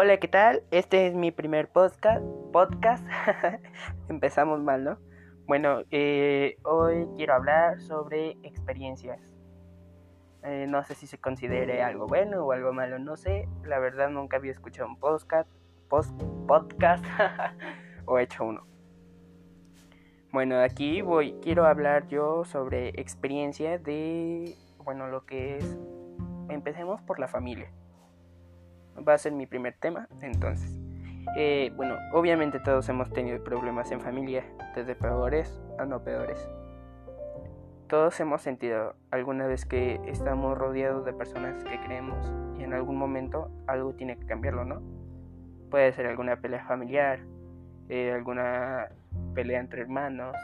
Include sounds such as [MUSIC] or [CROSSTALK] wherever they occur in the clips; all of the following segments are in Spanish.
Hola, ¿qué tal? Este es mi primer podcast. podcast. [LAUGHS] Empezamos mal, ¿no? Bueno, eh, hoy quiero hablar sobre experiencias. Eh, no sé si se considere algo bueno o algo malo, no sé. La verdad nunca había escuchado un podcast, post, [LAUGHS] podcast o hecho uno. Bueno, aquí voy, quiero hablar yo sobre experiencia de, bueno, lo que es, empecemos por la familia va a ser mi primer tema. Entonces, eh, bueno, obviamente todos hemos tenido problemas en familia, desde peores a no peores. Todos hemos sentido alguna vez que estamos rodeados de personas que creemos y en algún momento algo tiene que cambiarlo, ¿no? Puede ser alguna pelea familiar, eh, alguna pelea entre hermanos,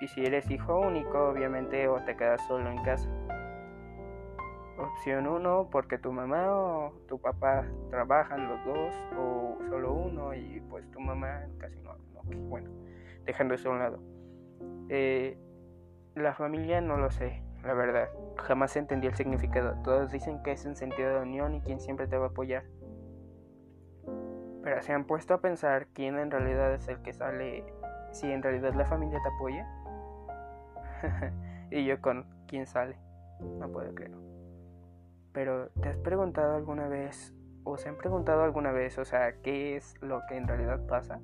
y si eres hijo único, obviamente, o te quedas solo en casa. Opción 1 porque tu mamá o tu papá trabajan los dos o solo uno y pues tu mamá casi no. bueno, dejando eso a un lado. Eh, la familia no lo sé, la verdad. Jamás entendí el significado. Todos dicen que es un sentido de unión y quien siempre te va a apoyar. Pero se han puesto a pensar quién en realidad es el que sale, si en realidad la familia te apoya. [LAUGHS] y yo con quién sale. No puedo creerlo. Pero ¿te has preguntado alguna vez o se han preguntado alguna vez, o sea, qué es lo que en realidad pasa?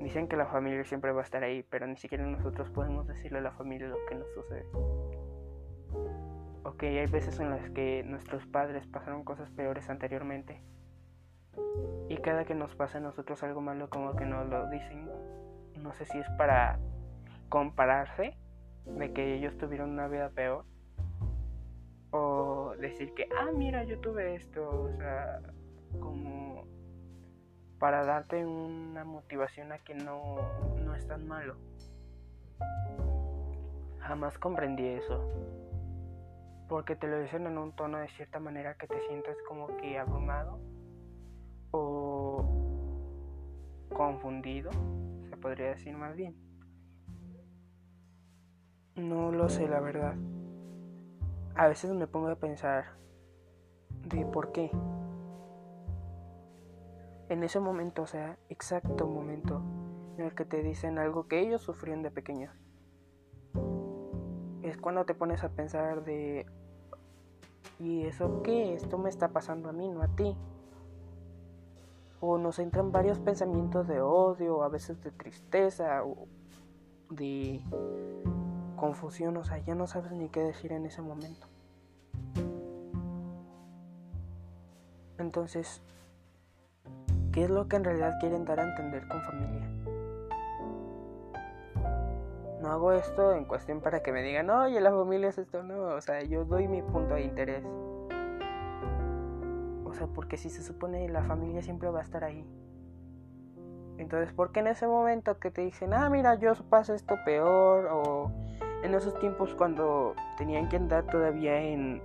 Dicen que la familia siempre va a estar ahí, pero ni siquiera nosotros podemos decirle a la familia lo que nos sucede. Ok, hay veces en las que nuestros padres pasaron cosas peores anteriormente. Y cada que nos pasa a nosotros algo malo, como que nos lo dicen. No sé si es para compararse de que ellos tuvieron una vida peor decir que, ah, mira, yo tuve esto, o sea, como para darte una motivación a que no, no es tan malo. Jamás comprendí eso. Porque te lo dicen en un tono de cierta manera que te sientes como que abrumado o confundido, se podría decir más bien. No lo sé, la verdad a veces me pongo a pensar de por qué. En ese momento, o sea, exacto momento en el que te dicen algo que ellos sufrieron de pequeños. Es cuando te pones a pensar de, ¿y eso qué? Esto me está pasando a mí, no a ti. O nos entran varios pensamientos de odio, a veces de tristeza, o de confusión, o sea, ya no sabes ni qué decir en ese momento. Entonces, ¿qué es lo que en realidad quieren dar a entender con familia? No hago esto en cuestión para que me digan, oye, la familia es esto, no, o sea, yo doy mi punto de interés. O sea, porque si se supone la familia siempre va a estar ahí. Entonces, ¿por qué en ese momento que te dicen, ah, mira, yo paso esto peor? O en esos tiempos cuando tenían que andar todavía en,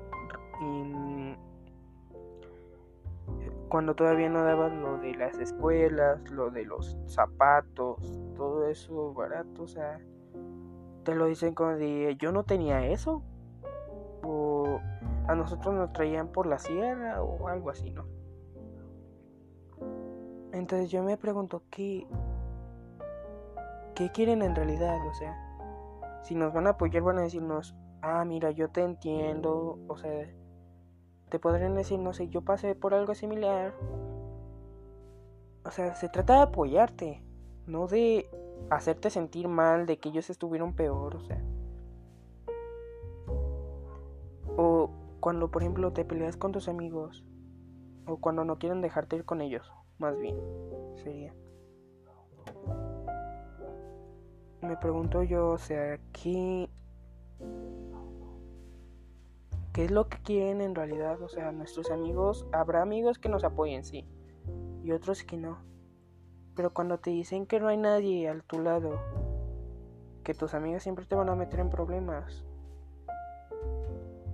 cuando todavía no daban lo de las escuelas, lo de los zapatos, todo eso barato, o sea, te lo dicen como de yo no tenía eso. O a nosotros nos traían por la sierra o algo así, ¿no? Entonces yo me pregunto qué qué quieren en realidad, o sea, si nos van a apoyar, van a decirnos, ah, mira, yo te entiendo, o sea, te podrían decir, no sé, yo pasé por algo similar. O sea, se trata de apoyarte, no de hacerte sentir mal, de que ellos estuvieron peor, o sea. O cuando, por ejemplo, te peleas con tus amigos, o cuando no quieren dejarte ir con ellos, más bien, sería. Me pregunto yo, o sea, ¿qué, ¿qué es lo que quieren en realidad? O sea, nuestros amigos, habrá amigos que nos apoyen, sí, y otros que no. Pero cuando te dicen que no hay nadie a tu lado, que tus amigos siempre te van a meter en problemas,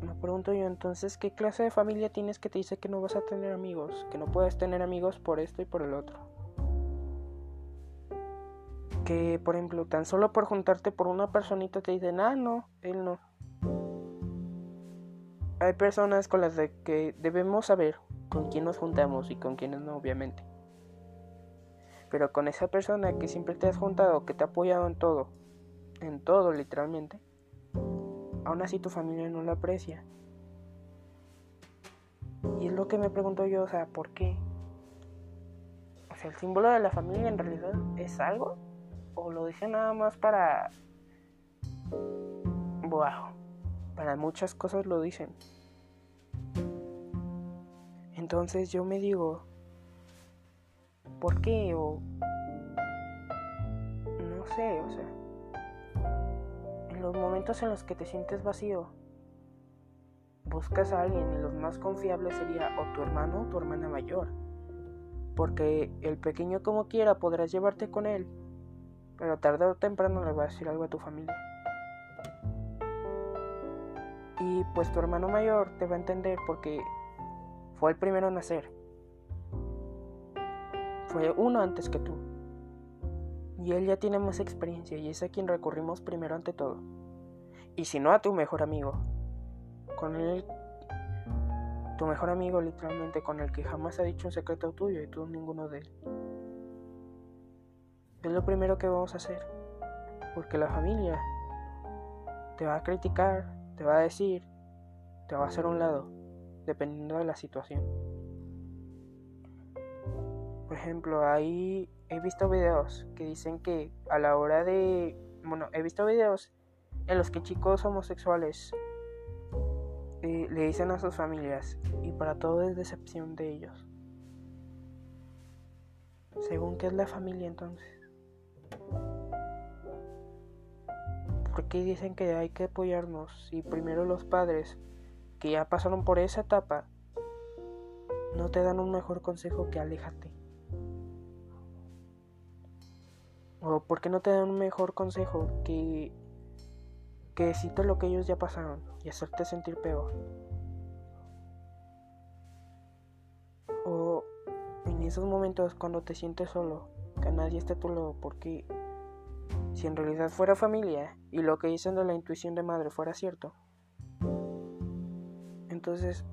me pregunto yo entonces, ¿qué clase de familia tienes que te dice que no vas a tener amigos? Que no puedes tener amigos por esto y por el otro que, por ejemplo, tan solo por juntarte por una personita te dicen, ah, no, él no. Hay personas con las que debemos saber con quién nos juntamos y con quiénes no, obviamente. Pero con esa persona que siempre te has juntado, que te ha apoyado en todo, en todo literalmente, aún así tu familia no lo aprecia. Y es lo que me pregunto yo, o sea, ¿por qué? O sea, el símbolo de la familia en realidad es algo o lo dicen nada más para wow, para muchas cosas lo dicen. Entonces yo me digo, ¿por qué? O no sé, o sea, en los momentos en los que te sientes vacío, buscas a alguien y los más confiables sería o tu hermano o tu hermana mayor. Porque el pequeño como quiera podrás llevarte con él, pero tarde o temprano le va a decir algo a tu familia. Y pues tu hermano mayor te va a entender porque fue el primero en nacer. Fue uno antes que tú. Y él ya tiene más experiencia y es a quien recurrimos primero ante todo. Y si no a tu mejor amigo. Con él, tu mejor amigo literalmente, con el que jamás ha dicho un secreto tuyo y tú ninguno de él. Es lo primero que vamos a hacer. Porque la familia te va a criticar, te va a decir, te va a hacer un lado, dependiendo de la situación. Por ejemplo, ahí he visto videos que dicen que a la hora de... Bueno, he visto videos en los que chicos homosexuales eh, le dicen a sus familias y para todo es decepción de ellos. Según qué es la familia entonces. ¿Por qué dicen que hay que apoyarnos y primero los padres que ya pasaron por esa etapa no te dan un mejor consejo que aléjate? ¿O por qué no te dan un mejor consejo que, que decirte lo que ellos ya pasaron y hacerte sentir peor? O en esos momentos cuando te sientes solo, que nadie esté a tu lado, porque si en realidad fuera familia y lo que dicen de la intuición de madre fuera cierto, entonces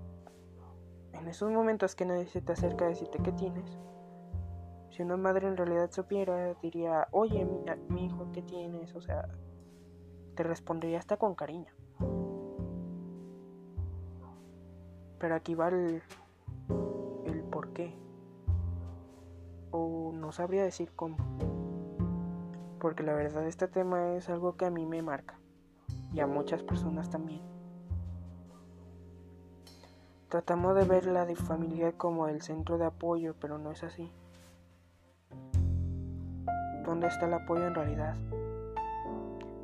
en esos momentos que nadie se te acerca a decirte qué tienes, si una madre en realidad supiera, diría, oye, mi, hijo, ¿qué tienes? O sea, te respondería hasta con cariño. Pero aquí va el, el por qué. O no sabría decir cómo porque la verdad este tema es algo que a mí me marca y a muchas personas también. Tratamos de ver la familia como el centro de apoyo, pero no es así. ¿Dónde está el apoyo en realidad?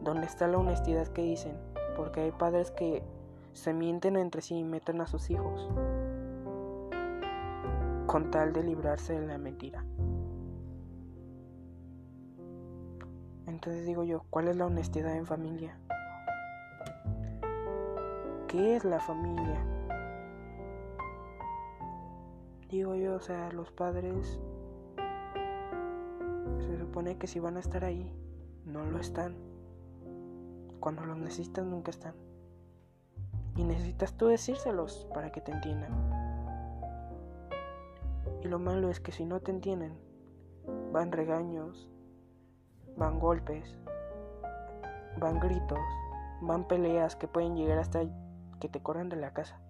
¿Dónde está la honestidad que dicen? Porque hay padres que se mienten entre sí y meten a sus hijos con tal de librarse de la mentira. Entonces digo yo, ¿cuál es la honestidad en familia? ¿Qué es la familia? Digo yo, o sea, los padres se supone que si van a estar ahí, no lo están. Cuando los necesitas nunca están. Y necesitas tú decírselos para que te entiendan. Y lo malo es que si no te entienden, van regaños, van golpes, van gritos, van peleas que pueden llegar hasta que te corran de la casa.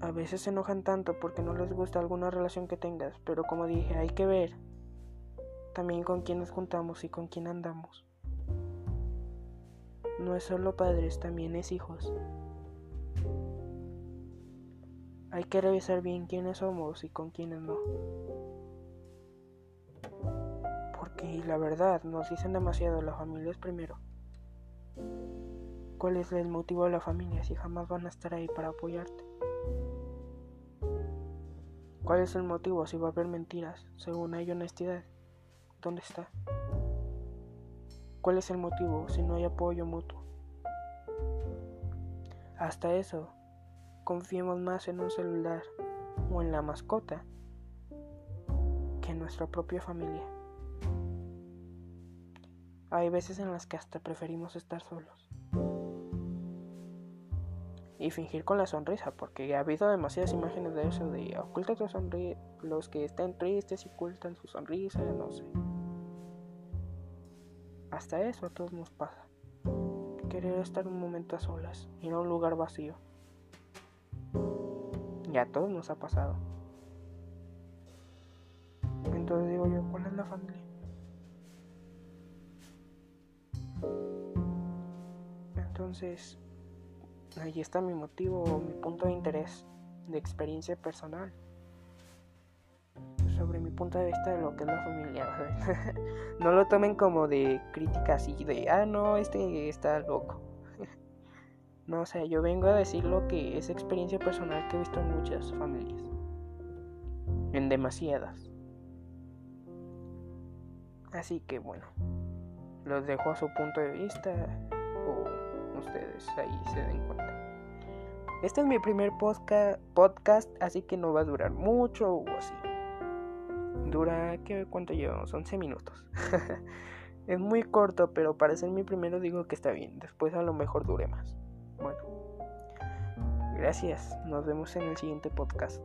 A veces se enojan tanto porque no les gusta alguna relación que tengas, pero como dije, hay que ver también con quién nos juntamos y con quién andamos. No es solo padres, también es hijos. Hay que revisar bien quiénes somos y con quiénes no que la verdad nos dicen demasiado, la familia es primero. ¿Cuál es el motivo de la familia si jamás van a estar ahí para apoyarte? ¿Cuál es el motivo si va a haber mentiras según hay honestidad? ¿Dónde está? ¿Cuál es el motivo si no hay apoyo mutuo? Hasta eso, confiemos más en un celular o en la mascota que en nuestra propia familia. Hay veces en las que hasta preferimos estar solos. y fingir con la sonrisa, porque ha habido demasiadas imágenes de eso, de oculta tu sonrisa, los que estén tristes y ocultan su sonrisa, no sé. Hasta eso a todos nos pasa. Querer estar un momento a solas, ir a un lugar vacío. Y a todos nos ha pasado. Entonces digo yo, ¿cuál es la familia? Entonces, ahí está mi motivo, mi punto de interés, de experiencia personal. Sobre mi punto de vista de lo que es la familia. [LAUGHS] no lo tomen como de crítica así de, ah, no, este está loco. [LAUGHS] no, o sea, yo vengo a decir lo que es experiencia personal que he visto en muchas familias. En demasiadas. Así que bueno, los dejo a su punto de vista o ustedes ahí se den cuenta. Este es mi primer podcast, así que no va a durar mucho o así. Dura, ¿qué, ¿cuánto llevamos? 11 minutos. [LAUGHS] es muy corto, pero para ser mi primero digo que está bien. Después a lo mejor dure más. Bueno, gracias. Nos vemos en el siguiente podcast.